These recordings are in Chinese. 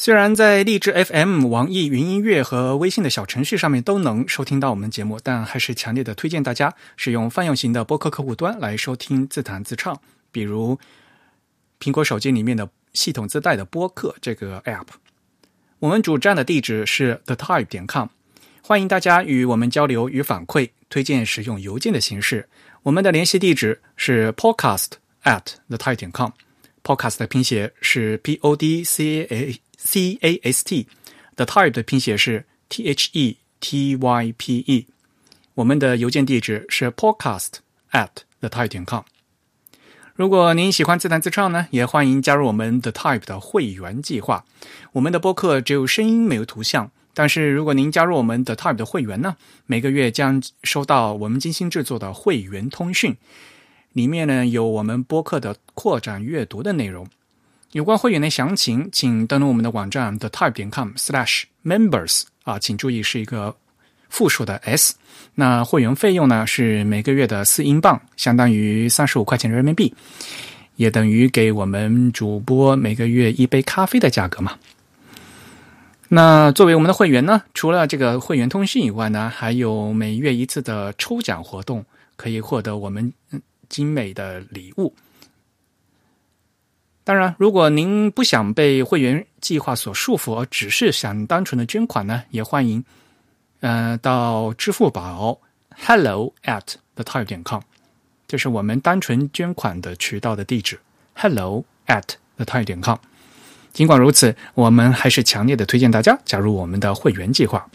虽然在荔枝 FM、网易云音乐和微信的小程序上面都能收听到我们节目，但还是强烈的推荐大家使用泛用型的播客客户端来收听自弹自唱，比如苹果手机里面的系统自带的播客这个 App。我们主站的地址是 thetype 点 com，欢迎大家与我们交流与反馈，推荐使用邮件的形式。我们的联系地址是 podcast at thetype 点 com，podcast 的拼写是 p o d c a a c a s t，the type 的拼写是 t h e t y p e。我们的邮件地址是 podcast at thetype 点 com。如果您喜欢自弹自唱呢，也欢迎加入我们 The Type 的会员计划。我们的播客只有声音没有图像，但是如果您加入我们 The Type 的会员呢，每个月将收到我们精心制作的会员通讯，里面呢有我们播客的扩展阅读的内容。有关会员的详情，请登录我们的网站 The Type 点 com/slash/members 啊，请注意是一个复数的 s。那会员费用呢是每个月的四英镑，相当于三十五块钱人民币，也等于给我们主播每个月一杯咖啡的价格嘛。那作为我们的会员呢，除了这个会员通讯以外呢，还有每月一次的抽奖活动，可以获得我们精美的礼物。当然，如果您不想被会员计划所束缚，而只是想单纯的捐款呢，也欢迎。呃，到支付宝 hello at the type 点 com，这是我们单纯捐款的渠道的地址 hello at the type 点 com。尽管如此，我们还是强烈的推荐大家加入我们的会员计划。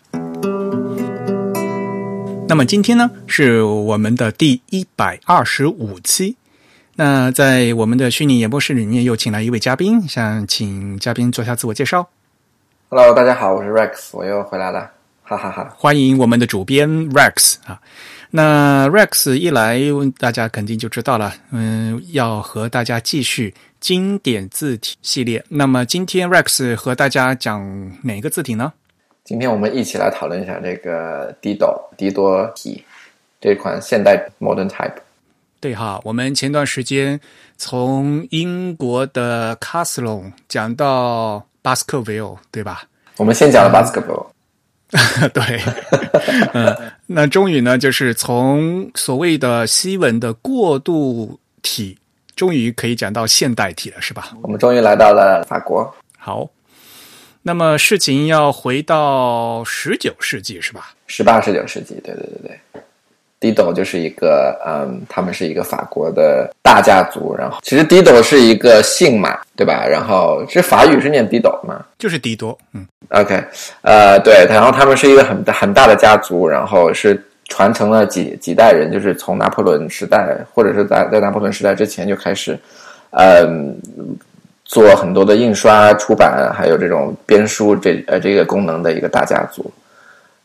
那么今天呢，是我们的第一百二十五期。那在我们的虚拟演播室里面，又请来一位嘉宾，想请嘉宾做下自我介绍。Hello，大家好，我是 Rex，我又回来了。哈哈哈！欢迎我们的主编 Rex 啊，那 Rex 一来，大家肯定就知道了，嗯，要和大家继续经典字体系列。那么今天 Rex 和大家讲哪个字体呢？今天我们一起来讨论一下这个 Dido 迪多体这款现代 Modern Type。对哈，我们前段时间从英国的 Castle 讲到巴斯克维尔，对吧？我们先讲了巴斯克维尔。对，嗯，那终于呢，就是从所谓的西文的过渡体，终于可以讲到现代体了，是吧？我们终于来到了法国。好，那么事情要回到十九世纪，是吧？十八、十九世纪，对对对对。Dido 就是一个，嗯，他们是一个法国的大家族。然后，其实 Dido 是一个姓嘛，对吧？然后，这法语是念 Dido 嘛？就是迪多。嗯，OK，呃，对。然后他们是一个很很大的家族，然后是传承了几几代人，就是从拿破仑时代，或者是在在拿破仑时代之前就开始，嗯，做很多的印刷、出版，还有这种编书这呃这个功能的一个大家族。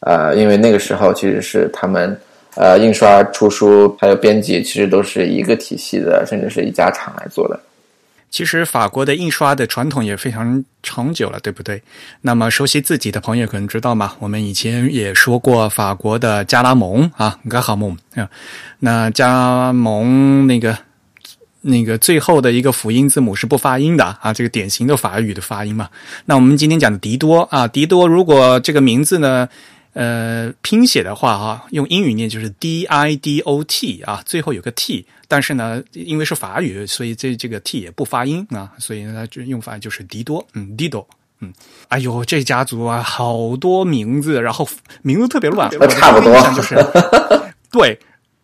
呃，因为那个时候其实是他们。呃，印刷、出书还有编辑，其实都是一个体系的，甚至是一家厂来做的。其实法国的印刷的传统也非常长久了，对不对？那么熟悉自己的朋友可能知道嘛，我们以前也说过法国的加拉蒙啊，加哈蒙啊，那加蒙那个那个最后的一个辅音字母是不发音的啊，这个典型的法语的发音嘛。那我们今天讲的迪多啊，迪多如果这个名字呢？呃，拼写的话啊，用英语念就是 D I D O T 啊，最后有个 T，但是呢，因为是法语，所以这这个 T 也不发音啊，所以呢，就用法就是迪多，嗯，迪多，嗯，哎呦，这家族啊，好多名字，然后名字特别乱，差不多。就是，对，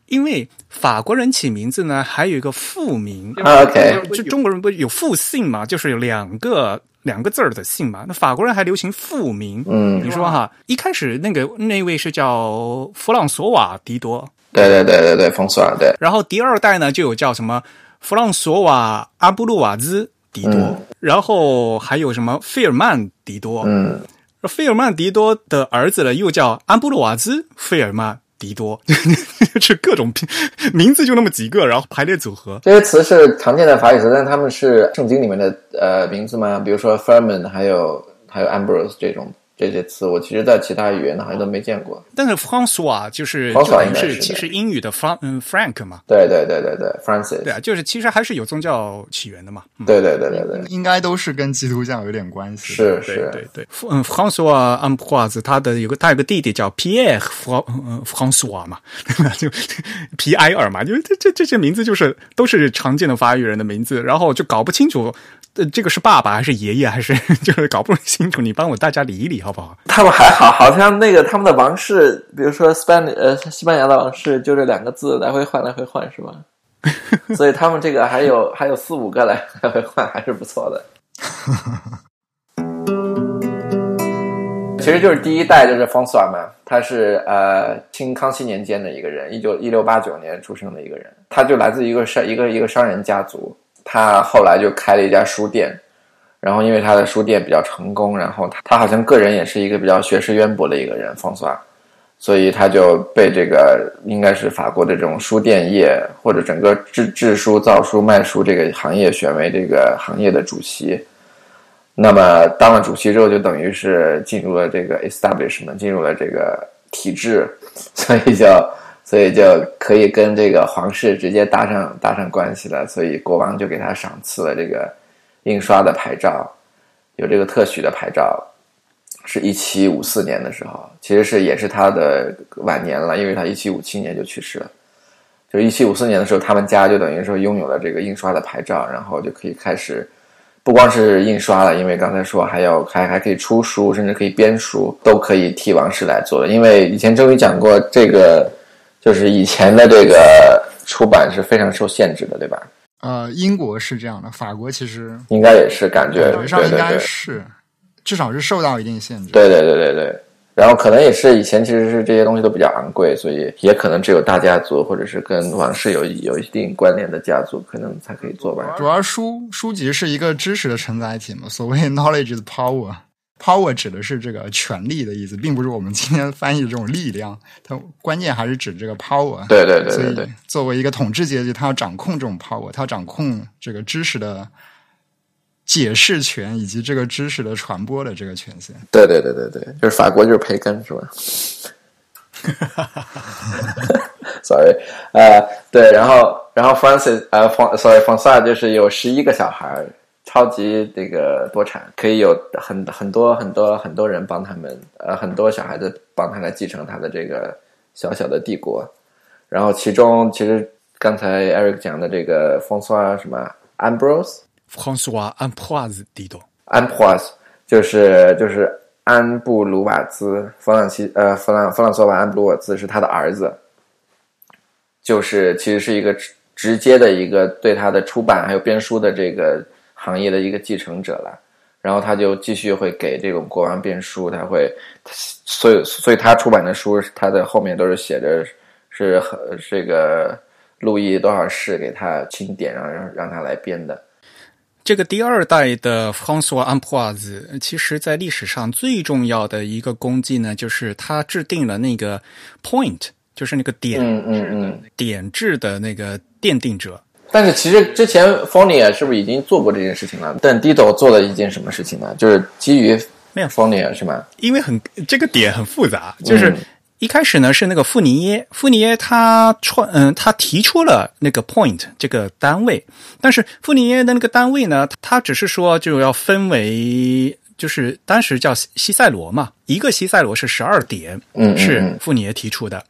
因为法国人起名字呢，还有一个复名，OK，就中国人不有复姓嘛，就是有两个。两个字儿的姓嘛，那法国人还流行复名。嗯，你说哈，一开始那个那位是叫弗朗索瓦迪多，对对对对对，冯索瓦对。然后第二代呢，就有叫什么弗朗索瓦阿布鲁瓦兹迪多，然后还有什么费尔曼迪多，嗯，费尔曼·迪多的儿子呢，又叫安布鲁瓦兹·费尔曼·迪多，是各种名字就那么几个，然后排列组合。这些词是常见的法语词，但他们是圣经里面的呃名字吗？比如说 Ferman，还有还有 Ambrose 这种。这些词我其实，在其他语言好像都没见过。但是 Francois 就是就等于是其实英语的 Fran 嗯 Frank 嘛。对对对对对，Francis。对啊，就是其实还是有宗教起源的嘛。对对对对对，应该都是跟基督教有点关系。是是，对对。嗯，Francois Ambroise 他的有个他有个弟弟叫 Pierre Francois 嘛，就皮埃尔嘛，就这这这些名字就是都是常见的法语人的名字，然后就搞不清楚。呃，这个是爸爸还是爷爷还是 就是搞不清楚？你帮我大家理一理好不好？他们还好，好像那个他们的王室，比如说 Span 呃西班牙的王室，就这两个字来回换来回换是吧？所以他们这个还有还有四五个来来回换，还是不错的。其实就是第一代就是 n s o 嘛，他是呃清康熙年间的一个人，一九一六八九年出生的一个人，他就来自一个商一个一个商人家族。他后来就开了一家书店，然后因为他的书店比较成功，然后他他好像个人也是一个比较学识渊博的一个人，方算，所以他就被这个应该是法国的这种书店业或者整个制制书、造书、卖书这个行业选为这个行业的主席。那么当了主席之后，就等于是进入了这个 establishment，进入了这个体制，所以叫。所以就可以跟这个皇室直接搭上搭上关系了，所以国王就给他赏赐了这个印刷的牌照，有这个特许的牌照，是一七五四年的时候，其实是也是他的晚年了，因为他一七五七年就去世了，就一七五四年的时候，他们家就等于说拥有了这个印刷的牌照，然后就可以开始不光是印刷了，因为刚才说还要还还可以出书，甚至可以编书，都可以替王室来做了，因为以前终于讲过这个。就是以前的这个出版是非常受限制的，对吧？呃，英国是这样的，法国其实应该也是感觉上应该是，至少是受到一定限制。对对对对对，然后可能也是以前其实是这些东西都比较昂贵，所以也可能只有大家族或者是跟王室有有一定关联的家族可能才可以做吧。主要书书籍是一个知识的承载体嘛，所谓 knowledge is power。Power 指的是这个权力的意思，并不是我们今天翻译的这种力量。它关键还是指这个 power。对对对对对。作为一个统治阶级，他要掌控这种 power，他要掌控这个知识的解释权以及这个知识的传播的这个权限。对对对对对，就是法国就是培根是吧？Sorry，呃，对，然后然后 Francis，呃，Sorry，Francis 就是有十一个小孩。超级这个多产，可以有很很多很多很多人帮他们，呃，很多小孩子帮他来继承他的这个小小的帝国。然后其中，其实刚才 Eric 讲的这个 François 什么 Ambrose，François Ambroise 帝多，Ambroise 就是就是安布鲁瓦兹，弗朗西呃弗朗弗朗索瓦安布鲁瓦兹是他的儿子，就是其实是一个直接的一个对他的出版还有编书的这个。行业的一个继承者了，然后他就继续会给这种国王编书，他会，所以所以他出版的书，他的后面都是写着是这个路易多少世给他钦点，让让让他来编的。这个第二代的 François Ambroise，其实在历史上最重要的一个功绩呢，就是他制定了那个 point，就是那个点，嗯嗯嗯，点制的那个奠定者。但是其实之前 f o n i 是不是已经做过这件事情了？但 Dido 做了一件什么事情呢？就是基于没有 f o n i 是吗？因为很这个点很复杂，就是一开始呢是那个富尼耶，富尼耶他创嗯他提出了那个 point 这个单位，但是富尼耶的那个单位呢，他只是说就要分为就是当时叫西塞罗嘛，一个西塞罗是十二点，嗯，是富尼耶提出的。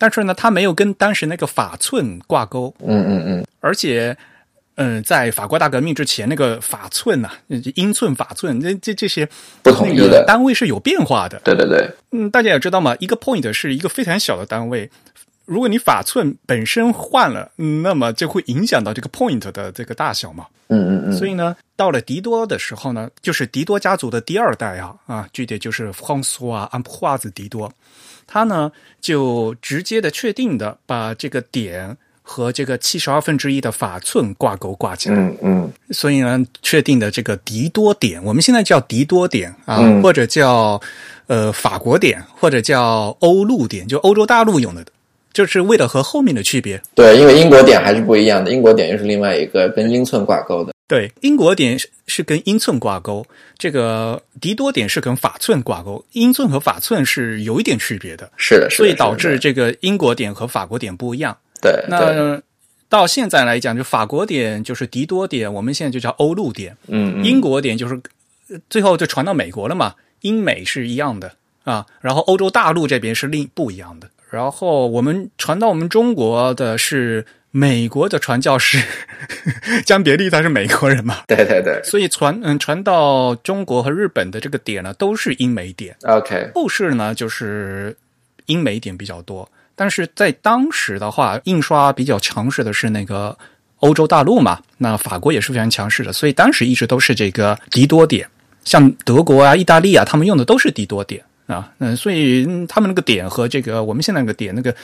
但是呢，它没有跟当时那个法寸挂钩。嗯嗯嗯。而且，嗯，在法国大革命之前，那个法寸呐，英寸、法寸，这这这些不统一的单位是有变化的。对对对。嗯，大家也知道嘛，一个 point 是一个非常小的单位。如果你法寸本身换了，那么就会影响到这个 point 的这个大小嘛。嗯嗯嗯。所以呢，到了迪多的时候呢，就是迪多家族的第二代啊啊，具体就是 François Ambroise 迪多。他呢，就直接的确定的把这个点和这个七十二分之一的法寸挂钩挂起来。嗯嗯所以呢，确定的这个迪多点，我们现在叫迪多点啊，嗯或者叫呃法国点，或者叫欧陆点，就欧洲大陆用的，就是为了和后面的区别。对，因为英国点还是不一样的，英国点又是另外一个跟英寸挂钩的。对，英国点是是跟英寸挂钩，这个迪多点是跟法寸挂钩，英寸和法寸是有一点区别的，是的，是的所以导致这个英国点和法国点不一样。对对，那到现在来讲，就法国点就是迪多点，我们现在就叫欧陆点。嗯嗯英国点就是呃最后就传到美国了嘛，英美是一样的啊，然后欧洲大陆这边是另不一样的。然后我们传到我们中国的是美国的传教士 江别利，他是美国人嘛，对对对。所以传嗯传到中国和日本的这个点呢，都是英美点。，OK，后世呢，就是英美点比较多，但是在当时的话，印刷比较强势的是那个欧洲大陆嘛，那法国也是非常强势的，所以当时一直都是这个迪多点，像德国啊、意大利啊，他们用的都是迪多点啊，嗯，所以嗯他们那个点和这个我们现在那个点那个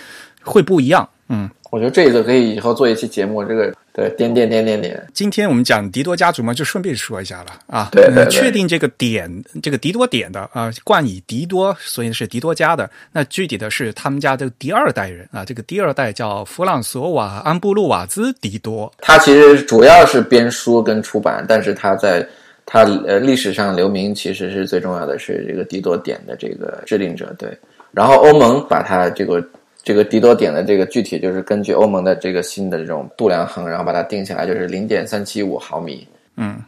会不一样，嗯。我觉得这个可以以后做一期节目，这个对点点点点点，今天我们讲迪多家族嘛，就顺便说一下了啊。对对对呃确定这个点，这个迪多点的啊，冠以迪多，所以是迪多家的。那具体的是他们家的第二代人啊，这个第二代叫弗朗索瓦·安布鲁瓦兹·迪多。他其实主要是编书跟出版，但是他在他呃历史上留名，其实是最重要的是这个迪多点的这个制定者，对。然后欧盟把它这个这个迪多点的这个具体就是根据欧盟的这个新的这种度量衡，然后把它定下来，就是零点三七五毫米。嗯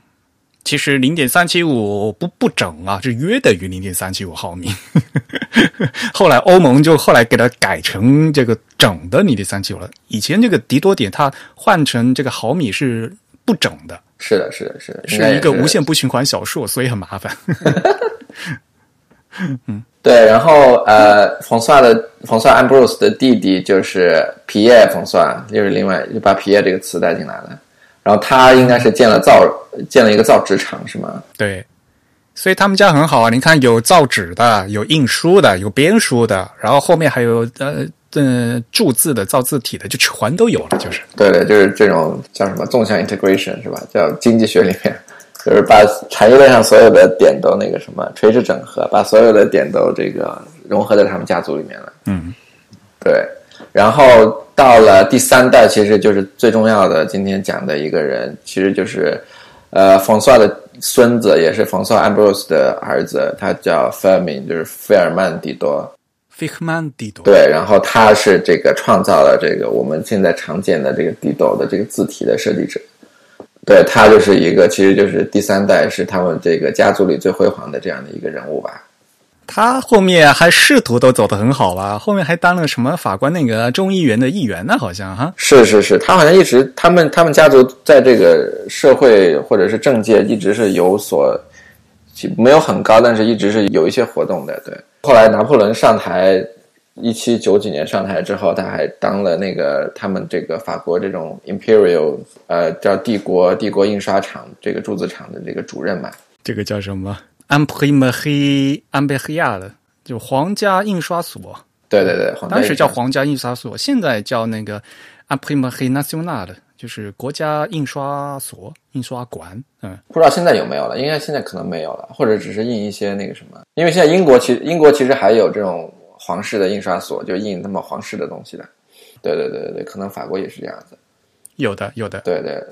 其实零点三七五不不整啊，是约等于零点三七五毫米。后来欧盟就后来给它改成这个整的零点三七五了。以前这个迪多点它换成这个毫米是不整的。是的，是的，是的，是一个无限不循环小数，所以很麻烦。嗯对，然后呃，冯萨的冯萨安布鲁斯的弟弟就是皮耶冯萨，就是另外就把皮耶这个词带进来了。然后他应该是建了造建了一个造纸厂，是吗？对，所以他们家很好啊。你看，有造纸的，有印书的，有编书的，然后后面还有呃呃注字的、造字体的，就全都有了。就是对对，就是这种叫什么纵向 integration 是吧？叫经济学里面，就是把产业链上所有的点都那个什么垂直整合，把所有的点都这个融合在他们家族里面了。嗯，对。然后到了第三代，其实就是最重要的，今天讲的一个人，其实就是呃冯萨的孙子，也是冯萨安布鲁斯的儿子，他叫 Fermin，就是费尔曼迪多。对，然后他是这个创造了这个我们现在常见的这个地斗的这个字体的设计者。对他就是一个，其实就是第三代是他们这个家族里最辉煌的这样的一个人物吧。他后面还仕途都走得很好吧？后面还当了什么法官那个众议员的议员呢？好像哈。是是是，他好像一直他们他们家族在这个社会或者是政界一直是有所没有很高，但是一直是有一些活动的。对，后来拿破仑上台，一七九几年上台之后，他还当了那个他们这个法国这种 imperial 呃叫帝国帝国印刷厂这个铸字厂的这个主任嘛。这个叫什么？安普里梅黑安贝黑亚的，就皇家印刷所。对对对，当时叫皇家印刷所，现在叫那个 p r i m e r i National 的，就是国家印刷所、印刷馆。嗯，不知道现在有没有了，应该现在可能没有了，或者只是印一些那个什么。因为现在英国其实英国其实还有这种皇室的印刷所，就印他们皇室的东西的。对对对对对，可能法国也是这样子。有的，有的。对对。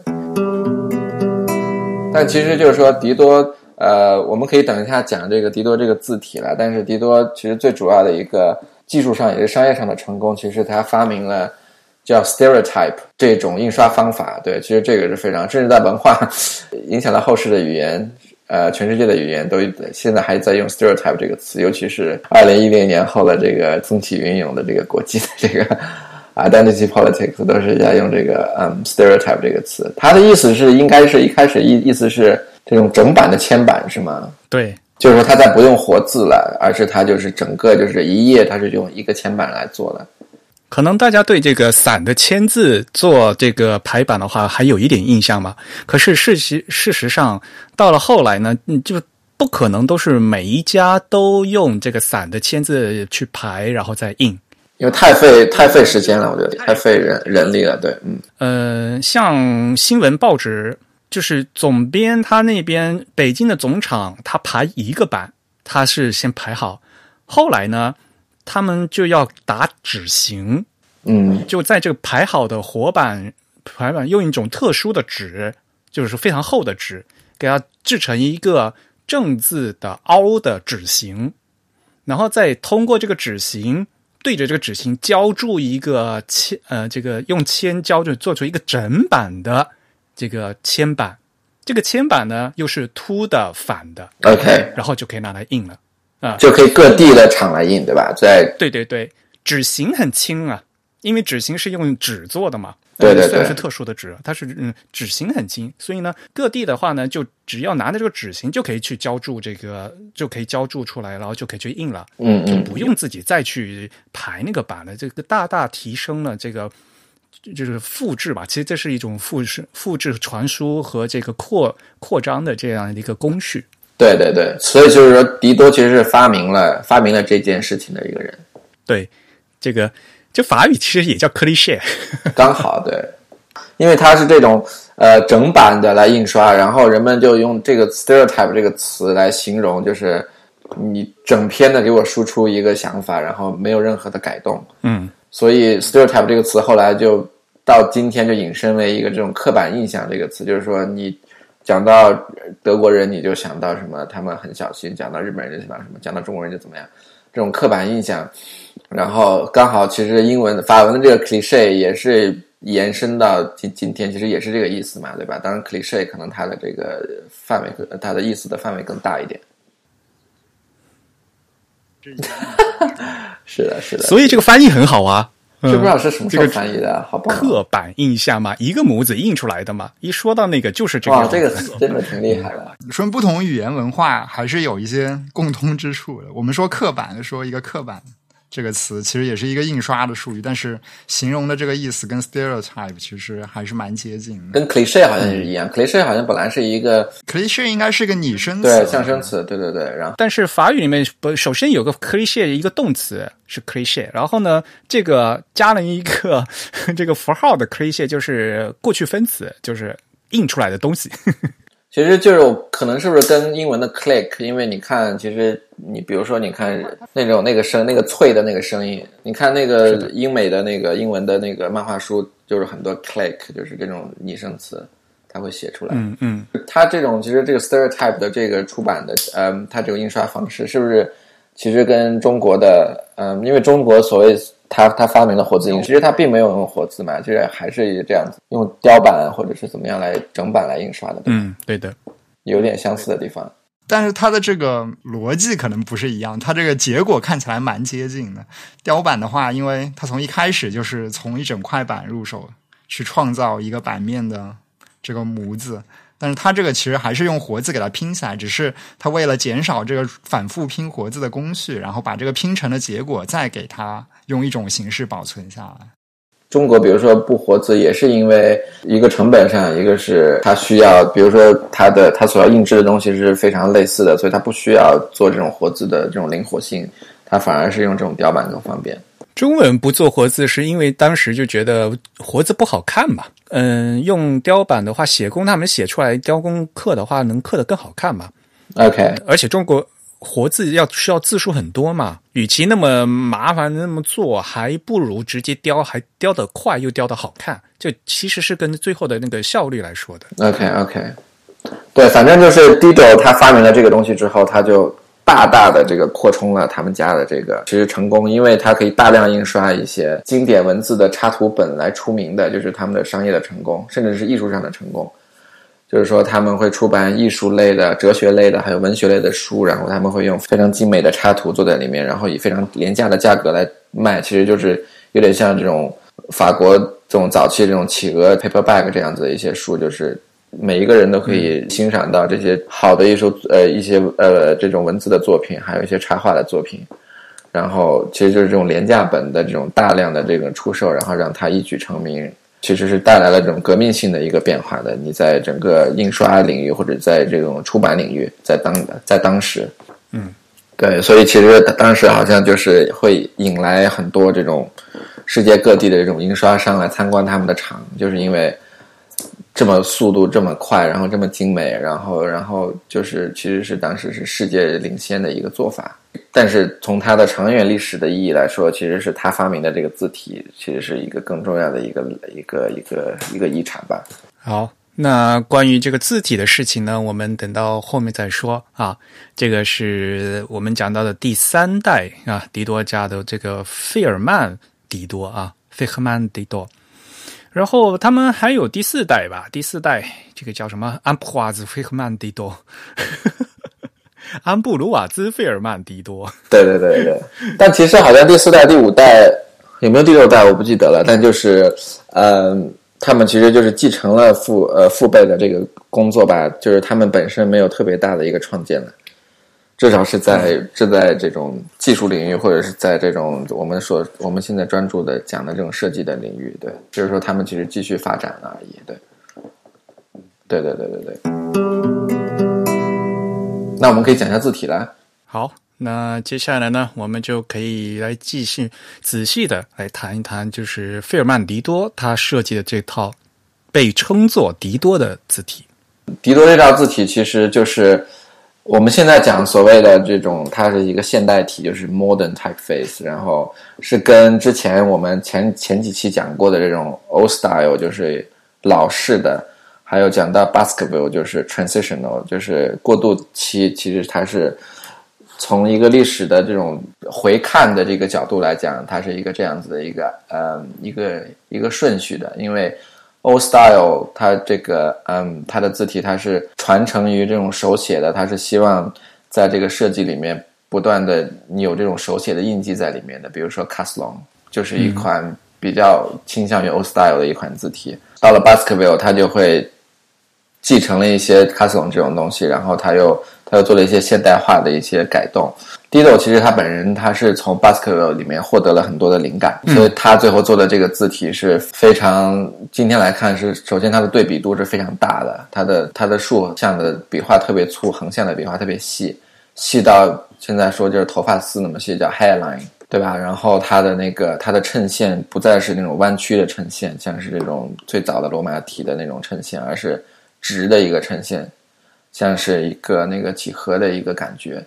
但其实就是说，迪多，呃，我们可以等一下讲这个迪多这个字体了。但是迪多其实最主要的一个技术上也是商业上的成功，其实他发明了叫 stereotype 这种印刷方法。对，其实这个是非常，甚至在文化 影响到后世的语言，呃，全世界的语言都现在还在用 stereotype 这个词，尤其是二零一零年后的这个风起云涌的这个国际的这个。identity politics 都是在用这个嗯 stereotype 这个词，它的意思是应该是一开始意意思是这种整版的铅版是吗？对，就是说它在不用活字了，而是它就是整个就是一页，它是用一个铅版来做的。可能大家对这个伞的签字做这个排版的话，还有一点印象吧。可是事实事实上，到了后来呢，嗯就不可能都是每一家都用这个伞的签字去排，然后再印。因为太费太费时间了，我觉得太费人人力了。对，嗯，呃，像新闻报纸，就是总编他那边北京的总厂，他排一个版，他是先排好，后来呢，他们就要打纸型，嗯，就在这个排好的活板排板用一种特殊的纸，就是非常厚的纸，给它制成一个正字的凹的纸型，然后再通过这个纸型对着这个纸型浇筑一个铅呃，这个用铅浇就做出一个整版的这个铅板，这个铅板呢又是凸的反的，OK，然后就可以拿来印了。就可以各地的厂来印，对吧？在对对对，纸型很轻啊，因为纸型是用纸做的嘛。对对对呃虽然是特殊的纸，它是嗯纸型很轻，所以呢，各地的话呢，就只要拿着这个纸型就可以去浇筑这个，就可以浇筑出来，然后就可以去印了，嗯嗯就，不用自己再去排那个版了，这个大大提升了这个。就是复制吧，其实这是一种复制、复制传输和这个扩扩张的这样的一个工序。对对对，所以就是说，迪多其实是发明了发明了这件事情的一个人，对，这个就法语其实也叫 cliché，刚好对，因为它是这种呃整版的来印刷，然后人们就用这个 stereotype 这个词来形容，就是你整篇的给我输出一个想法，然后没有任何的改动，嗯，所以 stereotype 这个词后来就到今天就引申为一个这种刻板印象这个词，就是说你讲到德国人你就想到什么，他们很小心；讲到日本人就想到什么，讲到中国人就怎么样，这种刻板印象。然后刚好其实英文法文的这个 cliche 也是延伸到今今天，其实也是这个意思嘛，对吧？当然 cliche 可能它的这个范围它的意思的范围更大一点。是的，是的，所以这个翻译很好啊。知不知道是什么时候这个翻译的？好棒啊！刻板印象嘛，一个模子印出来的嘛。一说到那个，就是这个哇，这个词真的挺厉害的。说不同语言文化还是有一些共通之处的。我们说刻板，说一个刻板这个词，其实也是一个印刷的术语，但是形容的这个意思跟 stereotype 其实还是蛮接近的。跟 cliche 好像也是一样，cliche 好像本来是一个 cliche 应该是个拟声词，对象声词，对对对，然后但是法语里面不，首先有个 cliché 一个动词是 cliche，然后呢，这个加了一个 这个符号的 cliche 就是过去分词，就是印出来的东西。其实就是可能是不是跟英文的 click，因为你看，其实你比如说你看那种那个声那个脆的那个声音，你看那个英美的那个英文的那个漫画书，就是很多 click，就是这种拟声词，它会写出来。嗯嗯，它这种其实这个 stereotype 的这个出版的，嗯，它这个印刷方式是不是其实跟中国的，嗯，因为中国所谓它它发明了活字印，其实他并没有用活字嘛，就是还是这样子用雕版或者是怎么样来整版来印刷的，嗯，对的。有点相似的地方。但是它的这个逻辑可能不是一样，它这个结果看起来蛮接近的。雕版的话，因为它从一开始就是从一整块板入手去创造一个版面的这个模子，但是它这个其实还是用活字给它拼起来，只是它为了减少这个反复拼活字的工序，然后把这个拼成的结果再给它用一种形式保存下来。中国比如说不活字，也是因为一个成本上，一个是它需要，比如说它的它所要印制的东西是非常类似的，所以它不需要做这种活字的这种灵活性，它反而是用这种雕版更方便。中文不做活字，是因为当时就觉得活字不好看嘛。嗯，用雕版的话，写工他们写出来，雕工刻的话能刻得更好看嘛。OK，而且中国活字要需要字数很多嘛，与其那么麻烦那么做，还不如直接雕，还雕得快又雕得好看。这其实是跟最后的那个效率来说的。OK OK，对，反正就是 Dido 他发明了这个东西之后，他就大大的这个扩充了他们家的这个其实成功，因为它可以大量印刷一些经典文字的插图本来出名的，就是他们的商业的成功，甚至是艺术上的成功。就是说他们会出版艺术类的、哲学类的，还有文学类的书，然后他们会用非常精美的插图做在里面，然后以非常廉价的价格来卖，其实就是有点像这种法国这种早期这种企鹅 paperback 这样子的一些书，就是每一个人都可以欣赏到这些好的艺术呃一些呃这种文字的作品，还有一些插画的作品。然后其实就是这种廉价本的这种大量的这个出售，然后让它一举成名，其实是带来了这种革命性的一个变化的。你在整个印刷领域或者在这种出版领域，在当在当时，嗯对，所以其实当时好像就是会引来很多这种世界各地的这种印刷商来参观他们的厂，就是因为这么速度这么快，然后这么精美，然后然后就是其实是当时是世界领先的一个做法。但是从它的长远历史的意义来说，其实是他发明的这个字体，其实是一个更重要的一个一个一个一个遗产吧。好。那关于这个字体的事情呢，我们等到后面再说啊。这个是我们讲到的第三代啊，迪多家的这个费尔曼迪多啊，费赫曼迪多。然后他们还有第四代吧，第四代这个叫什么？安普瓦兹费赫曼迪多，安布鲁瓦兹费尔曼迪多。对对对对，但其实好像第四代、第五代有没有第六代我不记得了，但就是嗯。他们其实就是继承了父呃父辈的这个工作吧，就是他们本身没有特别大的一个创建的，至少是在是在这种技术领域，或者是在这种我们所我们现在专注的讲的这种设计的领域，对，就是说他们其实继续发展了而已，对，对对对对对。那我们可以讲一下字体了，好。那接下来呢，我们就可以来继续仔细的来谈一谈，就是费尔曼迪多他设计的这套被称作迪多的字体。迪多这套字体其实就是我们现在讲所谓的这种，它是一个现代体，就是 modern typeface，然后是跟之前我们前前几期讲过的这种 old style，就是老式的，还有讲到 Baskerville，就是 transitional，就是过渡期，其实它是。从一个历史的这种回看的这个角度来讲，它是一个这样子的一个呃一个一个顺序的。因为 Old Style 它这个嗯它的字体它是传承于这种手写的，它是希望在这个设计里面不断的你有这种手写的印记在里面的。比如说 c a s l o n 就是一款比较倾向于 Old Style 的一款字体。到了 Baskerville，它就会继承了一些 c a s l o n 这种东西，然后他又。他又做了一些现代化的一些改动。Dido 其实他本人他是从 Baskerville 里面获得了很多的灵感，所以他最后做的这个字体是非常，今天来看是首先它的对比度是非常大的，它的它的竖向的笔画特别粗，横向的笔画特别细，细到现在说就是头发丝那么细，叫 hairline，对吧？然后它的那个它的衬线不再是那种弯曲的衬线，像是这种最早的罗马体的那种衬线，而是直的一个呈现。像是一个那个几何的一个感觉，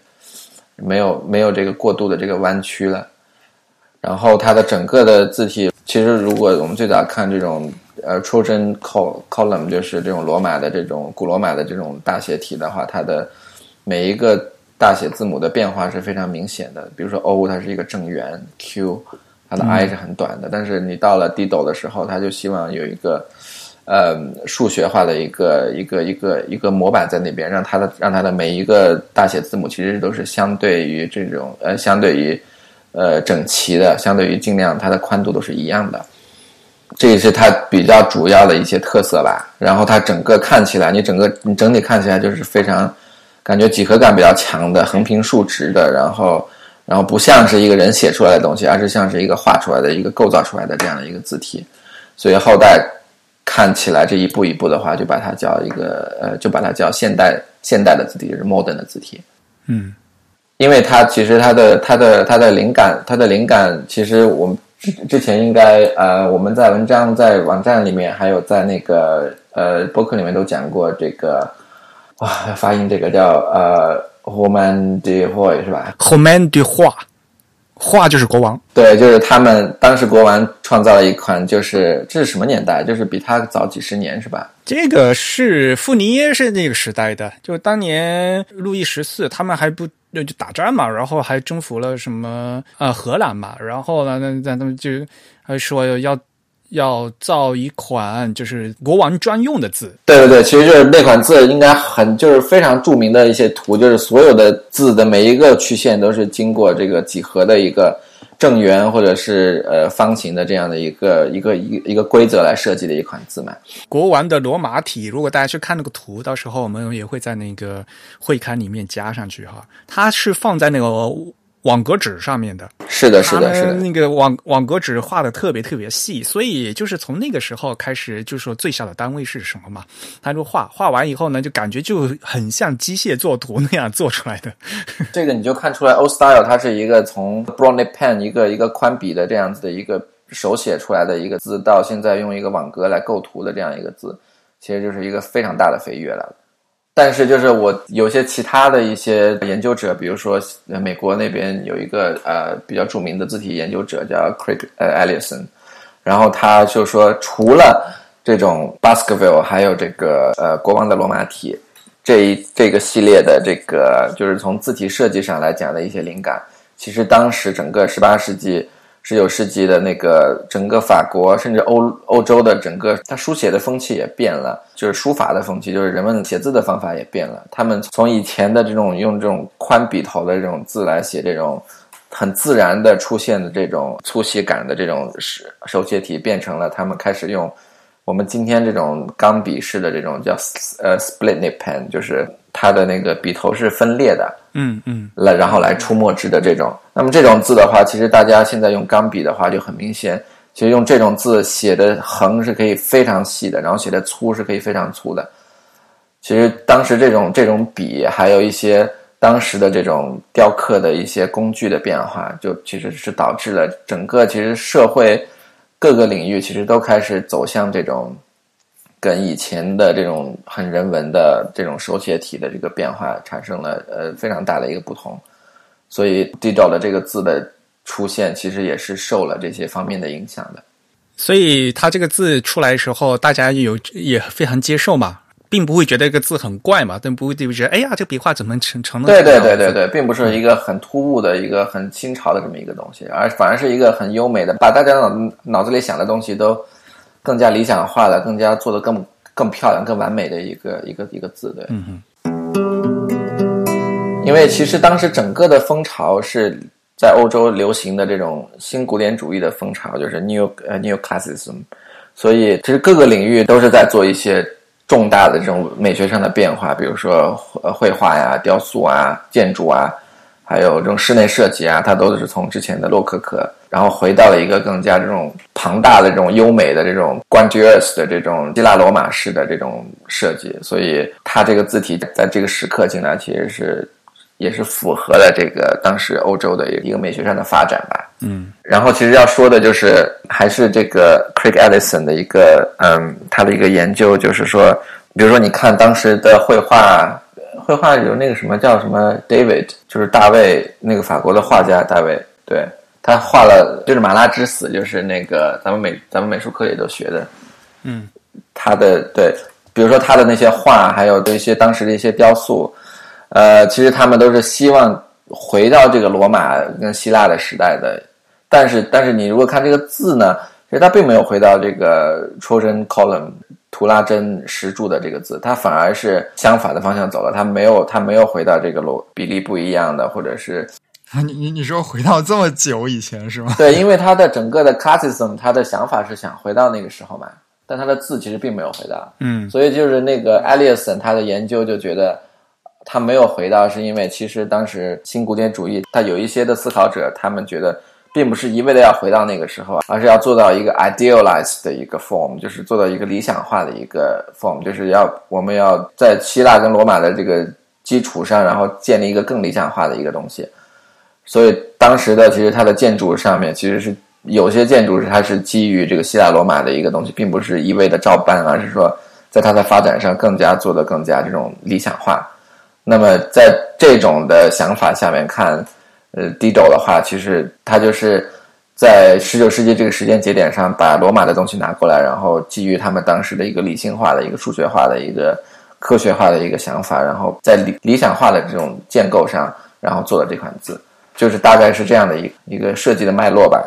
没有没有这个过度的这个弯曲了。然后它的整个的字体，其实如果我们最早看这种呃 Trojan column，就是这种罗马的这种古罗马的这种大写体的话，它的每一个大写字母的变化是非常明显的。比如说 O，它是一个正圆；Q，它的 I 是很短的。但是你到了 D 斗的时候，它就希望有一个。呃，数学化的一个一个一个一个模板在那边，让它的让它的每一个大写字母其实都是相对于这种呃，相对于呃整齐的，相对于尽量它的宽度都是一样的。这也是它比较主要的一些特色吧。然后它整个看起来，你整个你整体看起来就是非常感觉几何感比较强的，横平竖直的，然后然后不像是一个人写出来的东西，而是像是一个画出来的一个构造出来的这样的一个字体。所以后代。看起来这一步一步的话，就把它叫一个呃，就把它叫现代现代的字体，是 modern 的字体。嗯，因为它其实它的它的它的灵感，它的灵感其实我们之之前应该呃，我们在文章在网站里面，还有在那个呃博客里面都讲过这个哇，发音这个叫呃 h o m a n de h o y 是吧 h o m a n de Roy。画就是国王，对，就是他们当时国王创造了一款，就是这是什么年代？就是比他早几十年，是吧？这个是富尼耶是那个时代的，就当年路易十四他们还不就打仗嘛，然后还征服了什么啊荷兰嘛，然后呢，那那他们就还说要。要造一款就是国王专用的字，对对对，其实就是那款字应该很就是非常著名的一些图，就是所有的字的每一个曲线都是经过这个几何的一个正圆或者是呃方形的这样的一个一个一一个规则来设计的一款字嘛。国王的罗马体，如果大家去看那个图，到时候我们也会在那个会刊里面加上去哈。它是放在那个网格纸上面的。是的，是的，是的。那个网网格纸画的特别特别细，所以就是从那个时候开始，就说最小的单位是什么嘛？他就画画完以后呢，就感觉就很像机械作图那样做出来的。这个你就看出来，Old Style 它是一个从 Brownie Pen 一个一个宽笔的这样子的一个手写出来的一个字，到现在用一个网格来构图的这样一个字，其实就是一个非常大的飞跃了。但是，就是我有些其他的一些研究者，比如说美国那边有一个呃比较著名的字体研究者叫 Craig 呃 Ellison，然后他就说，除了这种 Baskerville，还有这个呃国王的罗马体这一这个系列的这个，就是从字体设计上来讲的一些灵感，其实当时整个十八世纪。十九世纪的那个整个法国，甚至欧欧洲的整个，它书写的风气也变了，就是书法的风气，就是人们写字的方法也变了。他们从以前的这种用这种宽笔头的这种字来写这种很自然的出现的这种粗细感的这种手手写体，变成了他们开始用我们今天这种钢笔式的这种叫呃 split nib pen，就是它的那个笔头是分裂的。嗯嗯，来然后来出墨汁的这种，那么这种字的话，其实大家现在用钢笔的话就很明显，其实用这种字写的横是可以非常细的，然后写的粗是可以非常粗的。其实当时这种这种笔，还有一些当时的这种雕刻的一些工具的变化，就其实是导致了整个其实社会各个领域其实都开始走向这种。跟以前的这种很人文的这种手写体的这个变化产生了呃非常大的一个不同，所以 digital 的这个字的出现其实也是受了这些方面的影响的。所以它这个字出来的时候，大家有也非常接受嘛，并不会觉得这个字很怪嘛，但不会觉得哎呀，这笔画怎么成成了？对对对对对，并不是一个很突兀的一个很新潮的这么一个东西，而反而是一个很优美的，把大家脑脑子里想的东西都。更加理想化的，更加做的更更漂亮、更完美的一个一个一个字，对。嗯因为其实当时整个的风潮是在欧洲流行的这种新古典主义的风潮，就是 New 呃 New Classicism，所以其实各个领域都是在做一些重大的这种美学上的变化，比如说绘画呀、雕塑啊、建筑啊。还有这种室内设计啊，它都是从之前的洛可可，然后回到了一个更加这种庞大的、这种优美的、这种 grandiose 的这种希腊罗马式的这种设计。所以它这个字体在这个时刻进来，其实是也是符合了这个当时欧洲的一个美学上的发展吧。嗯，然后其实要说的就是还是这个 Craig Ellison 的一个嗯，他的一个研究，就是说，比如说你看当时的绘画。绘画有那个什么叫什么 David，就是大卫那个法国的画家大卫，对他画了就是马拉之死，就是那个咱们美咱们美术课里都学的，嗯，他的对，比如说他的那些画，还有一些当时的一些雕塑，呃，其实他们都是希望回到这个罗马跟希腊的时代的，但是但是你如果看这个字呢，其实他并没有回到这个 Trojan column。图拉真石柱的这个字，它反而是相反的方向走了，它没有，它没有回到这个罗比例不一样的，或者是 你你你说回到这么久以前是吗？对，因为他的整个的 classicism，他的想法是想回到那个时候嘛，但他的字其实并没有回到，嗯，所以就是那个 Ellison 他的研究就觉得他没有回到，是因为其实当时新古典主义，他有一些的思考者，他们觉得。并不是一味的要回到那个时候，而是要做到一个 idealized 的一个 form，就是做到一个理想化的一个 form，就是要我们要在希腊跟罗马的这个基础上，然后建立一个更理想化的一个东西。所以当时的其实它的建筑上面其实是有些建筑是它是基于这个希腊罗马的一个东西，并不是一味的照搬，而是说在它的发展上更加做的更加这种理想化。那么在这种的想法下面看。呃，低轴的话，其实它就是在十九世纪这个时间节点上，把罗马的东西拿过来，然后基于他们当时的一个理性化的一个数学化的一个科学化的一个想法，然后在理理想化的这种建构上，然后做了这款字，就是大概是这样的一一个设计的脉络吧。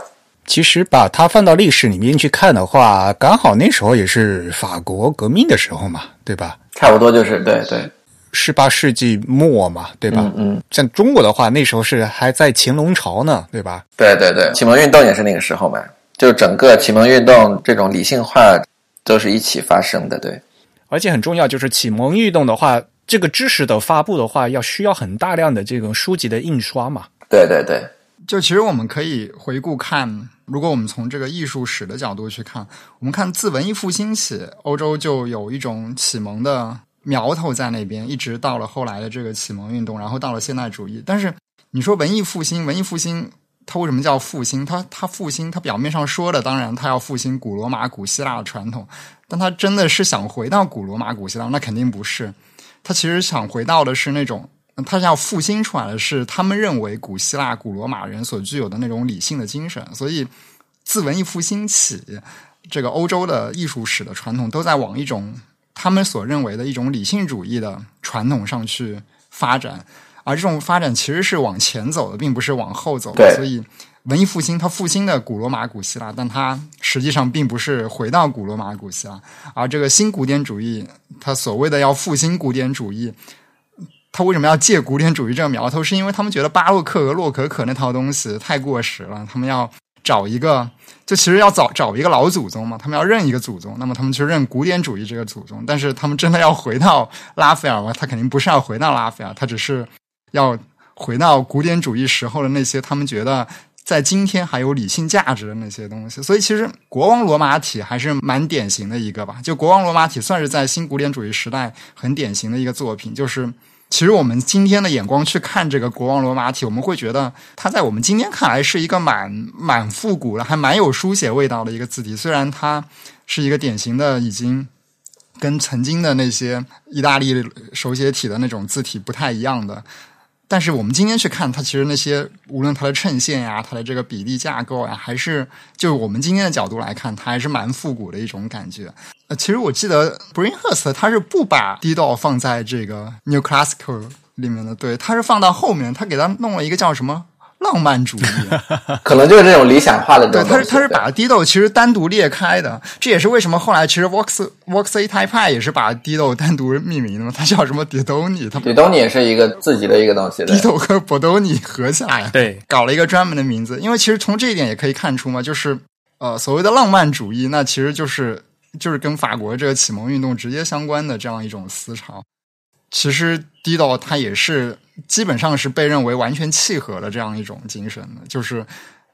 其实把它放到历史里面去看的话，刚好那时候也是法国革命的时候嘛，对吧？差不多就是对对。十八世纪末嘛，对吧？嗯，像中国的话，那时候是还在乾隆朝呢，对吧？对对对，启蒙运动也是那个时候嘛，就整个启蒙运动这种理性化都是一起发生的，对。而且很重要，就是启蒙运动的话，这个知识的发布的话，要需要很大量的这种书籍的印刷嘛。对对对，就其实我们可以回顾看，如果我们从这个艺术史的角度去看，我们看自文艺复兴起，欧洲就有一种启蒙的苗头在那边，一直到了后来的这个启蒙运动，然后到了现代主义。但是你说文艺复兴，文艺复兴它为什么叫复兴？它它复兴，它表面上说的当然它要复兴古罗马、古希腊的传统，但它真的是想回到古罗马、古希腊？那肯定不是。它其实想回到的是那种。他要复兴出来的是他们认为古希腊、古罗马人所具有的那种理性的精神，所以自文艺复兴起，这个欧洲的艺术史的传统都在往一种他们所认为的一种理性主义的传统上去发展，而这种发展其实是往前走的，并不是往后走的。所以文艺复兴它复兴的古罗马、古希腊，但它实际上并不是回到古罗马、古希腊，而这个新古典主义，它所谓的要复兴古典主义。他为什么要借古典主义这个苗头？是因为他们觉得巴洛克和洛可可那套东西太过时了，他们要找一个，就其实要找找一个老祖宗嘛。他们要认一个祖宗，那么他们去认古典主义这个祖宗。但是他们真的要回到拉斐尔吗？他肯定不是要回到拉斐尔，他只是要回到古典主义时候的那些他们觉得在今天还有理性价值的那些东西。所以其实国王罗马体还是蛮典型的一个吧。就国王罗马体算是在新古典主义时代很典型的一个作品，就是。其实我们今天的眼光去看这个国王罗马体，我们会觉得它在我们今天看来是一个蛮蛮复古的，还蛮有书写味道的一个字体。虽然它是一个典型的，已经跟曾经的那些意大利手写体的那种字体不太一样的。但是我们今天去看它，其实那些无论它的衬线呀，它的这个比例架构呀，还是就我们今天的角度来看，它还是蛮复古的一种感觉。呃，其实我记得 Brinhurst 他是不把 D d o 放在这个 New Classical 里面的，对，他是放到后面，他给他弄了一个叫什么？浪漫主义，可能就是这种理想化的。对，他是他是把 Dido 其实单独裂开的，这也是为什么后来其实 Vox Vox A Type 也是把 Dido 单独命名的嘛，它叫什么 Didoni，它 Didoni 也是一个自己的一个东西，Dido 和 Bodoni 合起来，对，搞了一个专门的名字。因为其实从这一点也可以看出嘛，就是呃所谓的浪漫主义，那其实就是就是跟法国这个启蒙运动直接相关的这样一种思潮。其实 Dido 它也是。基本上是被认为完全契合了这样一种精神的，就是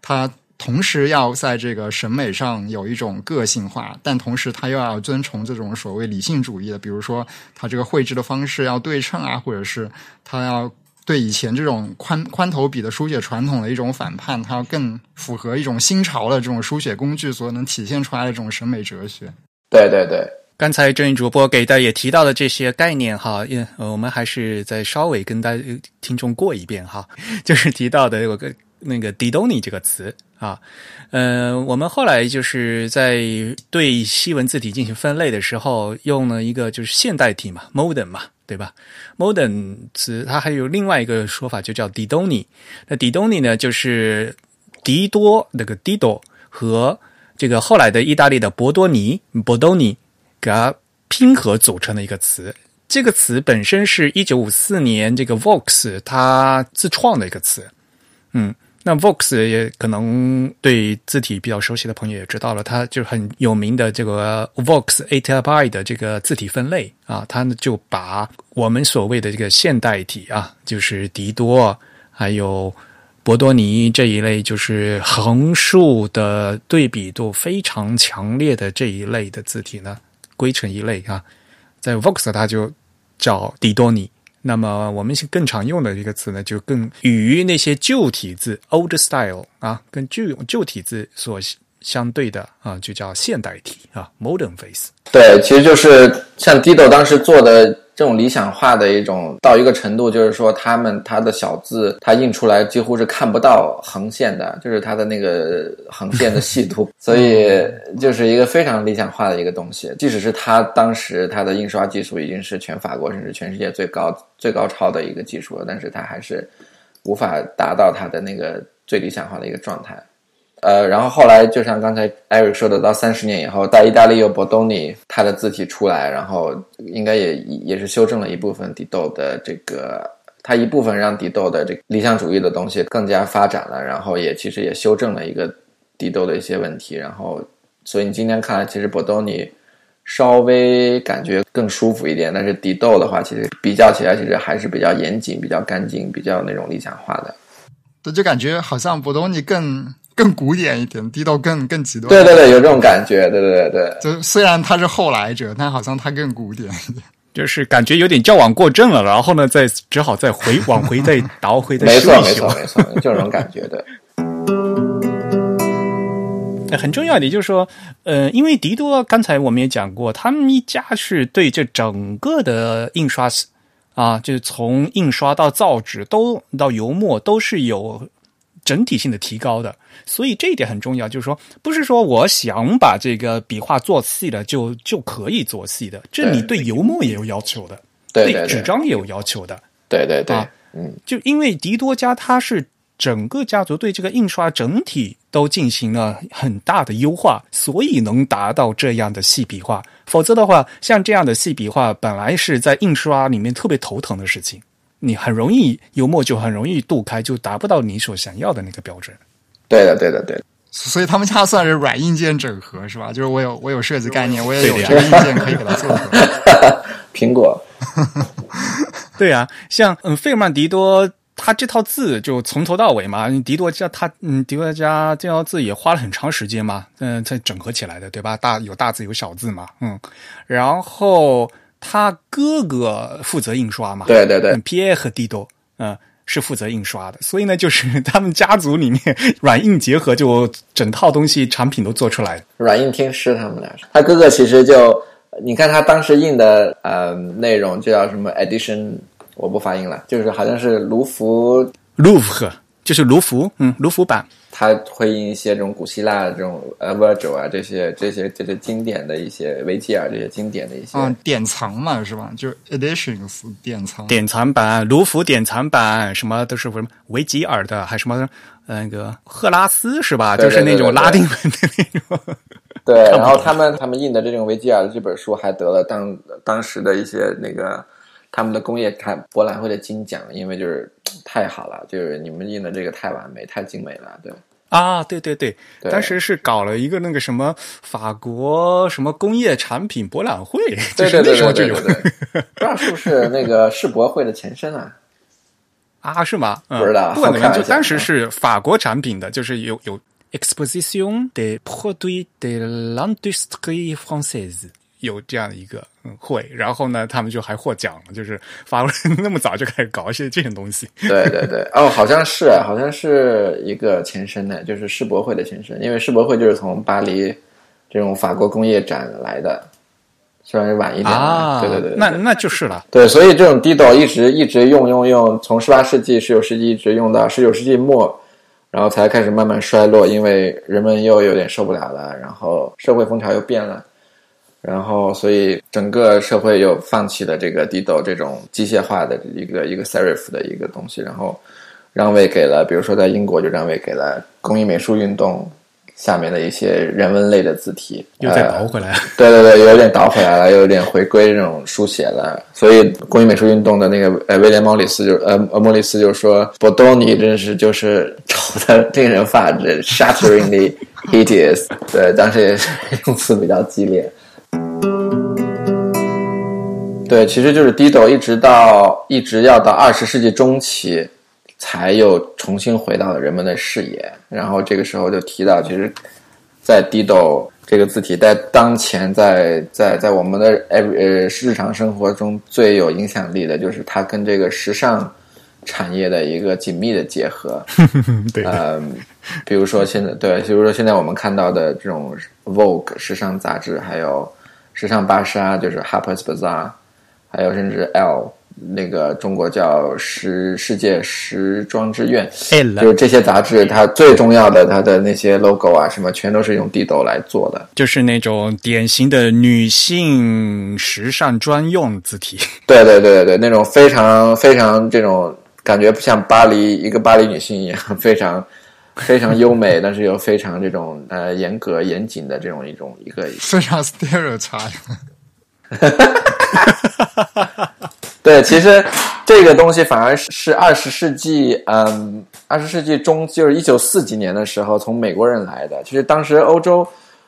他同时要在这个审美上有一种个性化，但同时他又要遵从这种所谓理性主义的，比如说他这个绘制的方式要对称啊，或者是他要对以前这种宽宽头笔的书写传统的一种反叛，他要更符合一种新潮的这种书写工具所能体现出来的这种审美哲学。对对对。刚才郑宇主播给大家也提到了这些概念哈，呃，我们还是再稍微跟大家听众过一遍哈，就是提到的有个那个 “didoni” 这个词啊，呃，我们后来就是在对西文字体进行分类的时候，用了一个就是现代体嘛，modern 嘛，对吧？modern 词它还有另外一个说法，就叫 “didoni”。那 “didoni” 呢，就是迪多那个 “dido” 和这个后来的意大利的博多尼 （Bordoni）。给它拼合组成的一个词，这个词本身是一九五四年这个 Vox 它自创的一个词，嗯，那 Vox 也可能对字体比较熟悉的朋友也知道了，它就是很有名的这个 Vox A T I 的这个字体分类啊，它呢就把我们所谓的这个现代体啊，就是迪多还有博多尼这一类，就是横竖的对比度非常强烈的这一类的字体呢。归成一类啊，在 Vox 它就叫迪多尼。那么我们更常用的一个词呢，就更与那些旧体字 Old Style 啊，跟旧旧体字所相对的啊，就叫现代体啊，Modern Face。对，其实就是像 Dido 当时做的。这种理想化的一种到一个程度，就是说他们他的小字，他印出来几乎是看不到横线的，就是它的那个横线的细度，所以就是一个非常理想化的一个东西。即使是他当时他的印刷技术已经是全法国甚至全世界最高最高超的一个技术了，但是他还是无法达到他的那个最理想化的一个状态。呃，然后后来就像刚才艾瑞说的，到三十年以后，在意大利有博多尼他的字体出来，然后应该也也是修正了一部分迪豆的这个，他一部分让迪豆的这个理想主义的东西更加发展了，然后也其实也修正了一个迪豆的一些问题，然后所以你今天看来，其实博多尼稍微感觉更舒服一点，但是迪豆的话，其实比较起来，其实还是比较严谨、比较干净、比较那种理想化的。对，就感觉好像博多尼更更古典一点，低到更更极端。对对对，有这种感觉，对对对对。就虽然他是后来者，但好像他更古典一点。就是感觉有点矫枉过正了，然后呢，再只好再回往回再倒回再 没错修一修。没错没错，就这种感觉的。很重要一点就是说，呃，因为迪多刚才我们也讲过，他们一家是对这整个的印刷啊，就是从印刷到造纸都到油墨都是有整体性的提高的，所以这一点很重要。就是说，不是说我想把这个笔画做细了就就可以做细的，这你对油墨也有要求的，对对对纸张也有要求的。对对对啊，嗯，就因为迪多家他是整个家族对这个印刷整体都进行了很大的优化，所以能达到这样的细笔画。否则的话，像这样的细笔画本来是在印刷里面特别头疼的事情，你很容易幽默就很容易度开，就达不到你所想要的那个标准。对的对的对的。所以他们家算是软硬件整合是吧？就是我有我有设计概念，我也有这个硬件可以给它做出来。苹果，对啊，像嗯费尔曼迪多。他这套字就从头到尾嘛，迪多家他嗯迪多家这套字也花了很长时间嘛，嗯、才整合起来的，对吧？大有大字有小字嘛，嗯，然后他哥哥负责印刷嘛，对对对。嗯皮耶和迪多，嗯、是负责印刷的，所以呢，就是他们家族里面软硬结合，就整套东西产品都做出来。了。软硬听师他们俩，他哥哥其实就你看他当时印的呃内容就叫什么 edition，我不发音了，就是好像是卢浮，卢浮就是卢浮，嗯，卢浮版，它会印一些这种古希腊的这种呃 Virgil 啊这些这些这些经典的一些维吉尔这些经典的一些，嗯，典藏嘛是吧？就是 editions 典藏。典藏版、卢浮典藏版，什么都是什么维吉尔的，还什么呃那个赫拉斯是吧？对对就是那种拉丁文的那种。对，然后他们他们印的这种维吉尔的这本书还得了当当时的一些那个他们的工业产博览会的金奖，因为就是 太好了，就是你们印的这个太完美、太精美了，对。啊，对对对，对当时是搞了一个那个什么法国什么工业产品博览会，就是那对对对时候就有不知道是不是那个世博会的前身啊？啊，是吗？嗯、不知道不管怎么样，就当时是法国产品的，就是有有 Exposition des produits de l'industrie française。有这样的一个嗯会，然后呢，他们就还获奖了，就是法国人那么早就开始搞一些这种东西。对对对，哦，好像是，好像是一个前身呢，就是世博会的前身，因为世博会就是从巴黎这种法国工业展来的，虽然是晚一点啊，对对对对，那那就是了。对，所以这种 Dido 一直一直用用用，从十八世纪、十九世纪一直用到十九世纪末，然后才开始慢慢衰落，因为人们又有点受不了了，然后社会风潮又变了，然后所以整个社会又放弃了这个 Dido 这种机械化的一个一个 serif 的一个东西，然后让位给了，比如说在英国就让位给了工艺美术运动下面的一些人文类的字体，又再呃倒回来，对对对，有点倒回来了，又有点回归这种书写了。所以工艺美术运动的那个呃威廉莫里斯就呃呃莫里斯就说，博多尼真是就是丑的令人发指，shatteringly hideous。对，当时也是用词比较激烈。对，其实就是 Dido 一直到一直要到二十世纪中期，才又重新回到了人们的视野。然后这个时候就提到，其实，在 Dido 这个字体在当前在在在我们的 every 呃日常生活中最有影响力的就是它跟这个时尚产业的一个紧密的结合。对的，呃，比如说现在对，比如说现在我们看到的这种 Vogue 时尚杂志，还有时尚芭莎，就是 Harper's Bazaar，还有甚至 L 那个中国叫时世界时装之愿，L 就是这些杂志，它最重要的它的那些 logo 啊什么，全都是用 Dido 来做的。就是那种典型的女性时尚专用字体。对对对对对，那种非常非常这种感觉，不像巴黎一个巴黎女性一样，非常非常优美，但是又非常这种呃严格严谨的这种一种一个。非常 stereotype。哈哈哈！哈对，其实这个东西反而是二十世纪，嗯，二十世纪中就是一九四几年的时候从美国人来的。其实当时欧洲，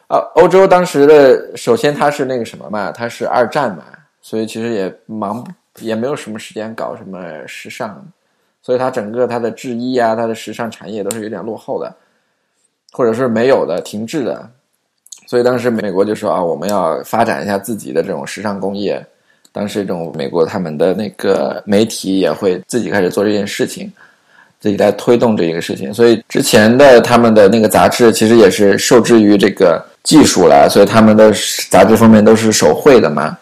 呃，欧洲当时的首先它是那个什么嘛，它是二战嘛，所以其实也忙也没有什么时间搞什么时尚，所以它整个它的制衣啊，它的时尚产业都是有点落后的，或者是没有的、停滞的。所以当时美国就说啊，我们要发展一下自己的这种时尚工业。当时这种美国他们的那个媒体也会自己开始做这件事情，自己来推动这一个事情。所以之前的他们的那个杂志其实也是受制于这个技术了，所以他们的杂志封面都是手绘的嘛。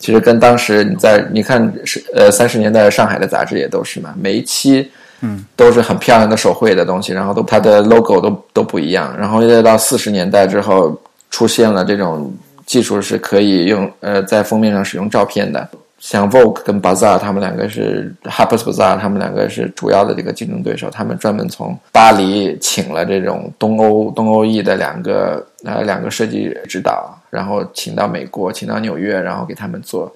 其实跟当时你在你看是呃三十年代上海的杂志也都是嘛，每一期嗯都是很漂亮的手绘的东西，然后都它的 logo 都都不一样。然后再到四十年代之后，出现了这种技术是可以用呃在封面上使用照片的，像 Vogue 跟 Bazaar 他们两个是 Harper's Bazaar 他们两个是主要的这个竞争对手，他们专门从巴黎请了这种东欧东欧裔的两个呃两个设计指导，然后请到美国，请到纽约，然后给他们做，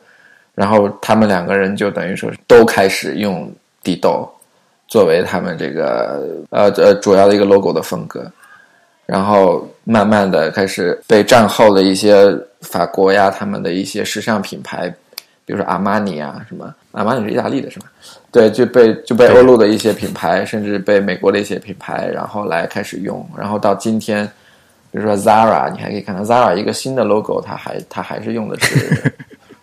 然后他们两个人就等于说是都开始用地豆作为他们这个呃呃主要的一个 logo 的风格。然后慢慢的开始被战后的一些法国呀，他们的一些时尚品牌，比如说阿玛尼啊，什么阿玛尼是意大利的是吧？对，就被就被欧陆的一些品牌，甚至被美国的一些品牌，然后来开始用，然后到今天，比如说 Zara，你还可以看到 Zara 一个新的 logo，它还它还是用的是，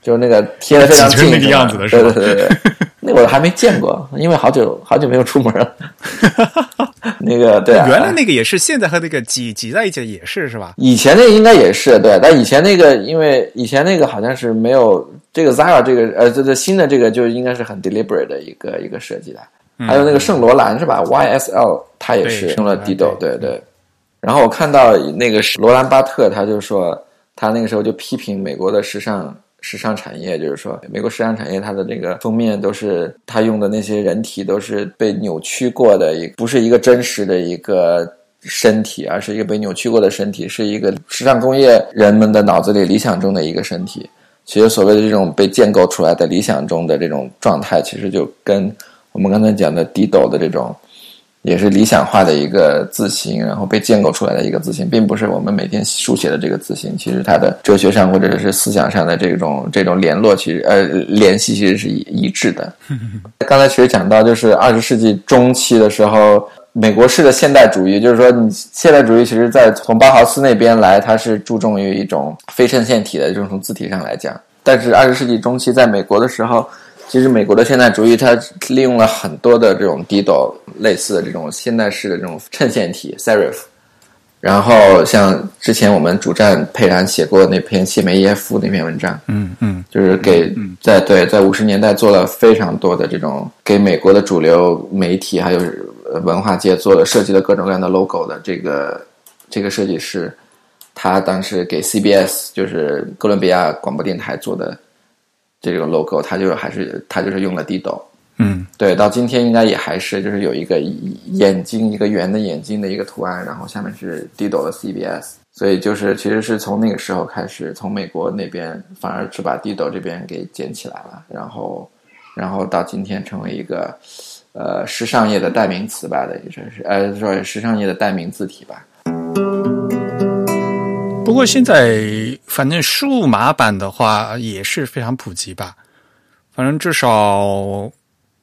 就是那个贴的非常近那个样子的是吧对对对对，那我还没见过，因为好久好久没有出门了。那个对啊，原来那个也是，现在和那个挤挤在一起也是是吧？以前那个应该也是对，但以前那个因为以前那个好像是没有这个 Zara 这个呃这这新的这个就应该是很 deliberate 的一个一个设计的，还有那个圣罗兰是吧？YSL 它也是对用了圣罗兰 Dido 对对对。然后我看到那个是罗兰巴特，他就说他那个时候就批评美国的时尚时尚产业，就是说美国时尚产业它的这个封面都是它用的那些人体都是被扭曲过的，一不是一个真实的一个身体，而是一个被扭曲过的身体，是一个时尚工业人们的脑子里理想中的一个身体。其实所谓的这种被建构出来的理想中的这种状态，其实就跟我们刚才讲的低斗的这种。也是理想化的一个字形，然后被建构出来的一个字形，并不是我们每天书写的这个字形。其实它的哲学上或者是思想上的这种这种联络，其实呃联系其实是一一致的。刚才其实讲到，就是二十世纪中期的时候，美国式的现代主义，就是说你现代主义其实在从包豪斯那边来，它是注重于一种非衬线体的，这种从字体上来讲。但是二十世纪中期在美国的时候。其实美国的现代主义，它利用了很多的这种 Dido 类似的这种现代式的这种衬线体 serif，然后像之前我们主战佩然写过那篇谢梅耶夫那篇文章，嗯嗯，就是给在对在五十年代做了非常多的这种给美国的主流媒体还有文化界做了设计了各种各样的 logo 的这个这个设计师，他当时给 CBS 就是哥伦比亚广播电台做的。这种 logo，它就还是它就是用了 Dido，嗯，对，到今天应该也还是就是有一个眼睛一个圆的眼睛的一个图案，然后下面是 Dido 的 CBS，所以就是其实是从那个时候开始，从美国那边反而是把 Dido 这边给捡起来了，然后然后到今天成为一个呃时尚业的代名词吧等于说是呃说时尚业的代名字体吧。不过现在反正数码版的话也是非常普及吧，反正至少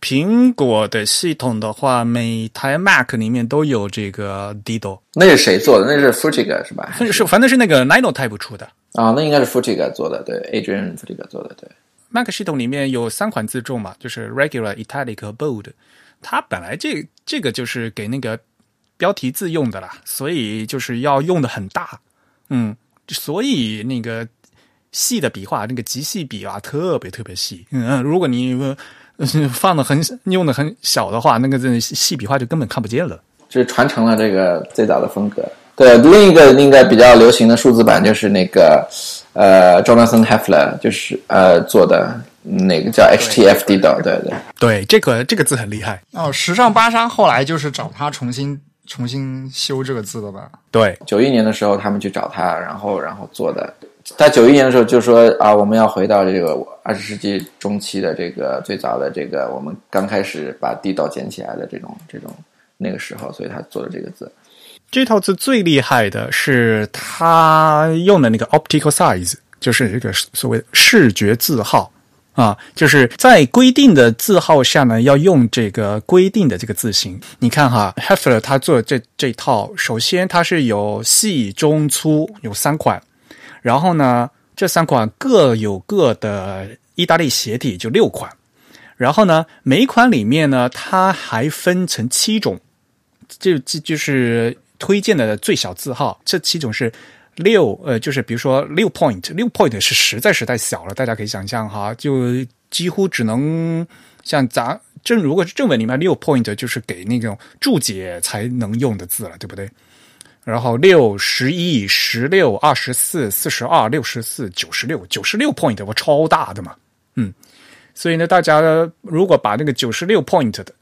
苹果的系统的话，每台 Mac 里面都有这个 Dido。那是谁做的？那是 Fujita 是吧？是反正是那个 Nino Type 出的啊，那应该是 Fujita 做的，对，Adrian Fujita 做的，对。Mac 系统里面有三款自重嘛，就是 Regular、Italic 和 Bold。它本来这这个就是给那个标题字用的啦，所以就是要用的很大。嗯，所以那个细的笔画，那个极细笔啊，特别特别细。嗯，如果你放的很用的很小的话，那个这细笔画就根本看不见了。就是传承了这个最早的风格。对，另一个应该比较流行的数字版就是那个呃，Jonathan Heffler 就是呃做的那个叫 HTF Dido，对对对，这个这个字很厉害。哦，时尚芭莎后来就是找他重新重新修这个字的吧？对，九一年的时候他们去找他，然后然后做的。在九一年的时候就说啊，我们要回到这个二十世纪中期的这个最早的这个我们刚开始把地道捡起来的这种这种那个时候，所以他做的这个字。这套字最厉害的是他用的那个 optical size，就是这个所谓视觉字号。啊，就是在规定的字号下呢，要用这个规定的这个字形。你看哈，Hefler 他做这这套，首先它是有细、中、粗有三款，然后呢，这三款各有各的意大利斜体，就六款。然后呢，每一款里面呢，它还分成七种，就就就是推荐的最小字号。这七种是六，呃，就是比如说六 point，六 point 是实在是太小了，大家可以想象哈，就几乎只能像咱正如果是正文里面六 point 就是给那种注解才能用的字了，对不对？然后六、十一、十六、二十四、四十二、六十四、九十六，九十六 point 我超大的嘛，嗯。所以呢，大家如果把那个九十六 point 的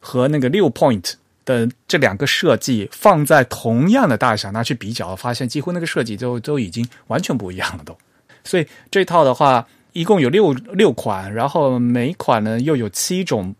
和那个六 point 的这两个设计放在同样的大小拿去比较，发现几乎那个设计都都已经完全不一样了都。所以这套的话，一共有六六款，然后每款呢又有七种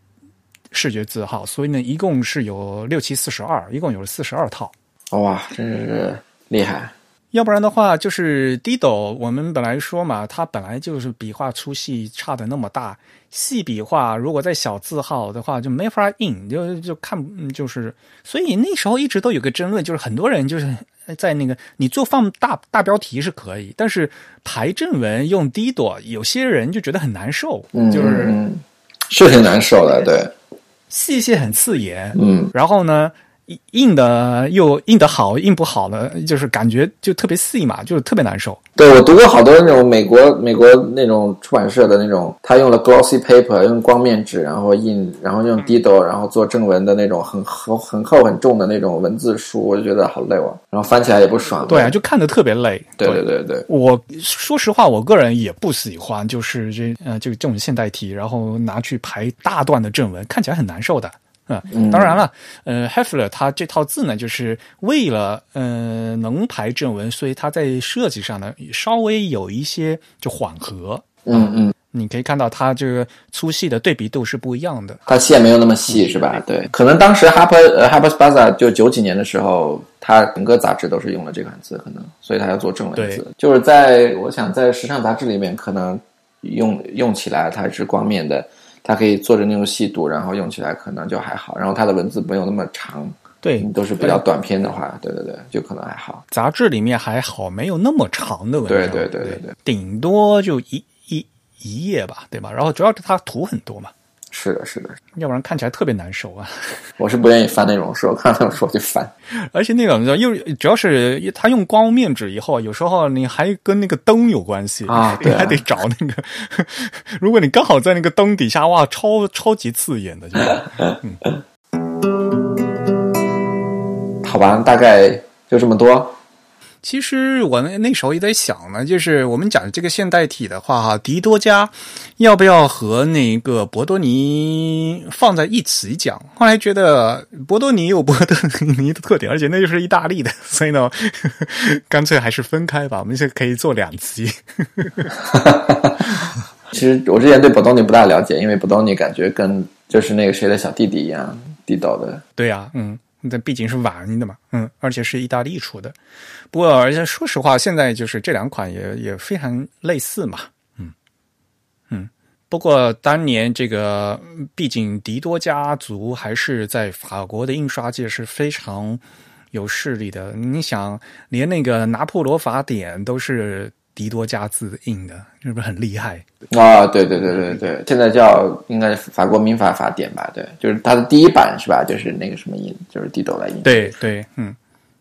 视觉字号，所以呢一共是有六七四十二，一共有四十二套。哇，真是厉害！要不然的话，就是 Dido，我们本来说嘛，它本来就是笔画粗细差的那么大，细笔画如果在小字号的话就没法印，就就看就是，所以那时候一直都有个争论，就是很多人就是在那个你做放大大标题是可以，但是排正文用 Dido，有些人就觉得很难受，就是是挺难受的，对，细线很刺眼，嗯，然后呢。印的又印的好，印不好呢，就是感觉就特别细嘛，就是特别难受。对我读过好多那种美国美国那种出版社的那种，他用了 glossy paper，用光面纸，然后印，然后用 Dido，然后做正文的那种很厚很厚很重的那种文字书，我就觉得好累哦，然后翻起来也不爽。对啊，就看的特别累。对对对对，我说实话，我个人也不喜欢，就是这呃，就这种现代题，然后拿去排大段的正文，看起来很难受的。嗯，当然了，呃，Hefler 他这套字呢，就是为了呃能排正文，所以他在设计上呢稍微有一些就缓和。嗯嗯，你可以看到它这个粗细的对比度是不一样的，它线没有那么细，是吧？对，可能当时 Harper 呃 Harper's Bazaar 就九几年的时候，它整个杂志都是用了这款字，可能所以它要做正文字。就是在我想在时尚杂志里面，可能用用起来它是光面的。它可以做着那种细读，然后用起来可能就还好。然后它的文字没有那么长，对，都是比较短篇的话，对对对，就可能还好。杂志里面还好，没有那么长的文章，对对对对对，顶多就一一一页吧，对吧？然后主要是它图很多嘛。是的，是的，要不然看起来特别难受啊！我是不愿意翻那种书，看那种书我就烦。而且那种又主要是他用光面纸以后，有时候你还跟那个灯有关系啊，你还得找那个。如果你刚好在那个灯底下，哇，超超级刺眼的，就嗯。好吧，大概就这么多。其实我那那时候也在想呢，就是我们讲这个现代体的话，哈，迪多加要不要和那个博多尼放在一起讲？后来觉得博多尼有博多尼的特点，而且那就是意大利的，所以呢，干脆还是分开吧。我们现在可以做两集。其实我之前对博多尼不大了解，因为博多尼感觉跟就是那个谁的小弟弟一样，地道的。对呀，嗯。那毕竟是晚的嘛，嗯，而且是意大利出的。不过，而且说实话，现在就是这两款也也非常类似嘛，嗯嗯。不过当年这个，毕竟迪多家族还是在法国的印刷界是非常有势力的。你想，连那个拿破仑法典都是。迪多加字印的，是不是很厉害啊？对对对对对，现在叫应该法国民法法典吧？对，就是它的第一版是吧？就是那个什么印，就是迪斗来印。对对，嗯，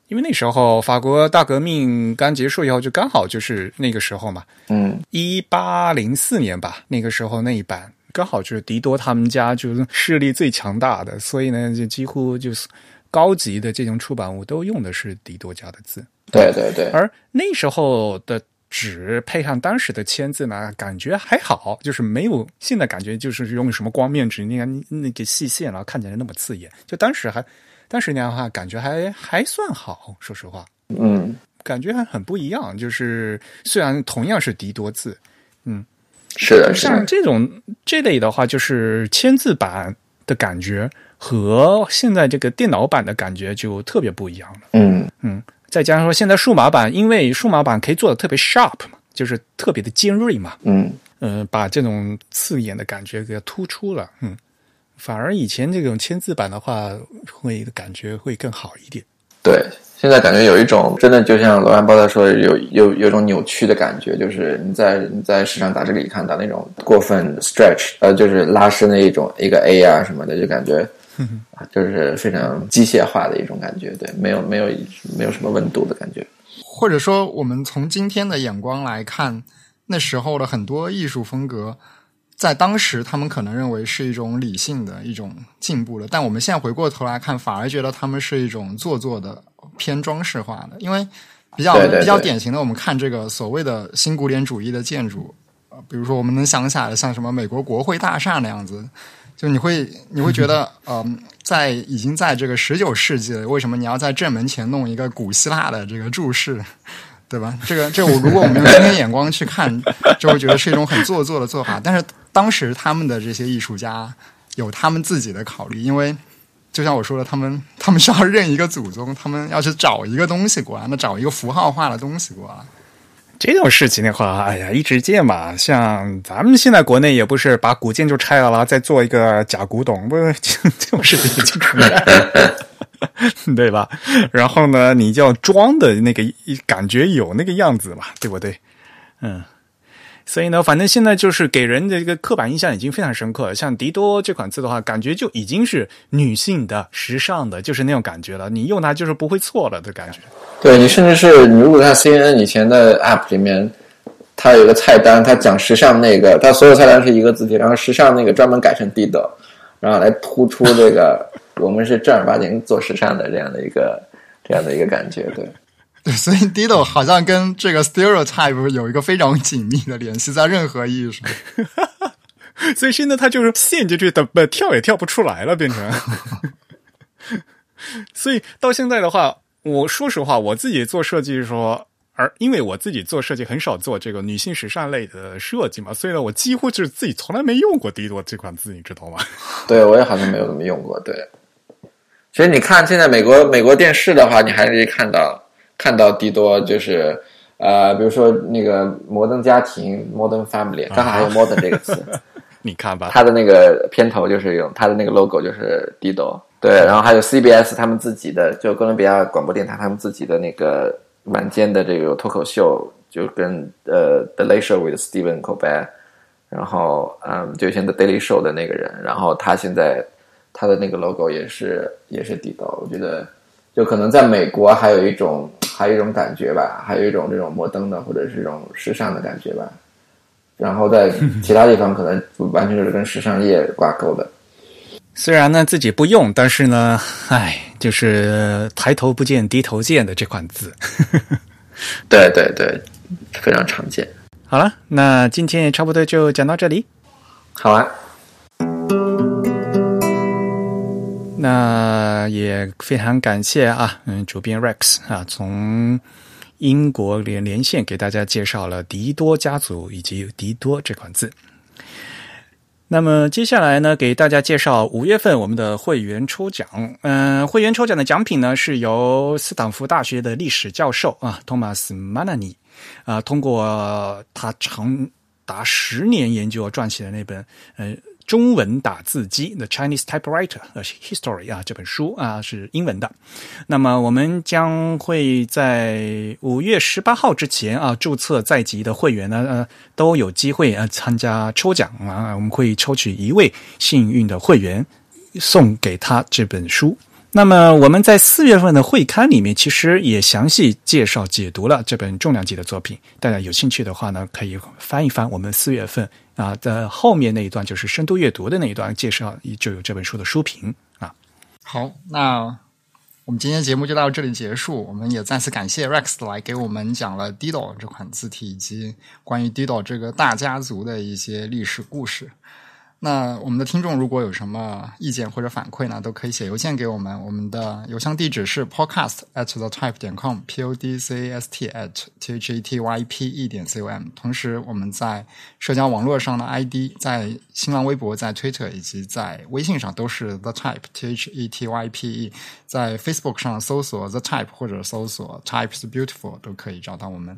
因为那时候法国大革命刚结束以后，就刚好就是那个时候嘛。嗯，一八零四年吧，那个时候那一版刚好就是迪多他们家就是势力最强大的，所以呢，就几乎就是高级的这种出版物都用的是迪多家的字。对对对，而那时候的。纸配上当时的签字呢，感觉还好，就是没有现在感觉就是用什么光面纸，你看那个细线然后看起来那么刺眼。就当时还，当时那样的话，感觉还还算好，说实话，嗯，感觉还很不一样。就是虽然同样是迪多字，嗯，是的，像这种这类的话，就是签字版的感觉和现在这个电脑版的感觉就特别不一样了。嗯嗯。再加上说，现在数码版，因为数码版可以做的特别 sharp 嘛，就是特别的尖锐嘛。嗯，呃，把这种刺眼的感觉给突出了，嗯，反而以前这种签字版的话，会感觉会更好一点。对，现在感觉有一种真的就像罗兰·包在说，有有有种扭曲的感觉，就是你在你在时尚杂志里看到那种过分 stretch，呃，就是拉伸的一种一个 A 啊什么的，就感觉 就是非常机械化的一种感觉，对，没有没有没有什么温度的感觉。或者说，我们从今天的眼光来看，那时候的很多艺术风格。在当时，他们可能认为是一种理性的一种进步了，但我们现在回过头来看，反而觉得他们是一种做作的、偏装饰化的。因为比较比较典型的，我们看这个所谓的新古典主义的建筑，呃，比如说我们能想起来的，像什么美国国会大厦那样子，就你会你会觉得，嗯，在已经在这个十九世纪了，为什么你要在正门前弄一个古希腊的这个注释？对吧？这个，这我如果我们用今天眼光去看，就会觉得是一种很做作的做法。但是当时他们的这些艺术家有他们自己的考虑，因为就像我说的，他们他们需要认一个祖宗，他们要去找一个东西过来，那找一个符号化的东西过来。这种事情的话，哎呀，一直见嘛。像咱们现在国内也不是把古建就拆了，啦再做一个假古董，不这种事情经常 对吧？然后呢，你就要装的那个感觉有那个样子嘛，对不对？嗯，所以呢，反正现在就是给人的一个刻板印象已经非常深刻了。像迪多这款字的话，感觉就已经是女性的、时尚的，就是那种感觉了。你用它就是不会错了的感觉。对你，甚至是你如果看 CNN 以前的 App 里面，它有一个菜单，它讲时尚那个，它所有菜单是一个字体，然后时尚那个专门改成迪多，然后来突出这个。我们是正儿八经做时尚的这样的一个这样的一个感觉，对。对，所以 Dido 好像跟这个 stereotype 有一个非常紧密的联系，在任何意义上。所以现在他就是陷进去的，不跳也跳不出来了，变成。所以到现在的话，我说实话，我自己做设计说。而因为我自己做设计很少做这个女性时尚类的设计嘛，所以呢，我几乎就是自己从来没用过 dido 这款字，你知道吗？对，我也好像没有怎么用过。对，其实你看现在美国美国电视的话，你还可以看到看到迪多，就是呃，比如说那个《摩登家庭》（Modern Family），刚好还有 “modern” 这个词，你看吧，它的那个片头就是用它的那个 logo 就是迪多。对，然后还有 CBS 他们自己的，就哥伦比亚广播电台他们自己的那个。晚间的这个脱口秀，就跟呃《The Late Show with Stephen Colbert》，然后嗯，就现在《Daily Show》的那个人，然后他现在他的那个 logo 也是也是地道，我觉得就可能在美国还有一种还有一种感觉吧，还有一种这种摩登的或者是这种时尚的感觉吧，然后在其他地方可能完全就是跟时尚业挂钩的。虽然呢自己不用，但是呢，唉，就是抬头不见低头见的这款字。对对对，非常常见。好了，那今天也差不多就讲到这里。好啊。那也非常感谢啊，嗯，主编 Rex 啊，从英国连连线给大家介绍了迪多家族以及迪多这款字。那么接下来呢，给大家介绍五月份我们的会员抽奖。嗯，会员抽奖的奖品呢，是由斯坦福大学的历史教授啊，托马斯·曼纳尼啊，通过他长达十年研究撰写的那本呃。中文打字机《The Chinese Typewriter》呃，History 啊，这本书啊是英文的。那么我们将会在五月十八号之前啊，注册在籍的会员呢，呃，都有机会啊参加抽奖啊。我们会抽取一位幸运的会员，送给他这本书。那么我们在四月份的会刊里面，其实也详细介绍解读了这本重量级的作品。大家有兴趣的话呢，可以翻一翻我们四月份啊的后面那一段，就是深度阅读的那一段介绍，就有这本书的书评啊。好，那我们今天节目就到这里结束。我们也再次感谢 Rex 来给我们讲了 Dido 这款字体以及关于 Dido 这个大家族的一些历史故事。那我们的听众如果有什么意见或者反馈呢，都可以写邮件给我们。我们的邮箱地址是 podcast at the type 点 com，p o d c a s t at t h e t y p e 点 c o m。同时，我们在社交网络上的 ID，在新浪微博、在 Twitter 以及在微信上都是 the type，t h e t y p e。在 Facebook 上搜索 the type 或者搜索 types beautiful 都可以找到我们。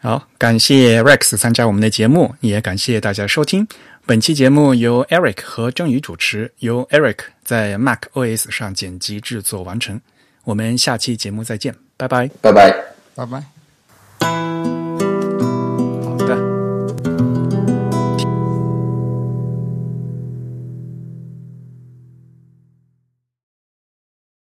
好，感谢 Rex 参加我们的节目，也感谢大家收听本期节目，由 Eric 和郑宇主持，由 Eric 在 Mac OS 上剪辑制作完成。我们下期节目再见，拜拜，拜拜。拜拜。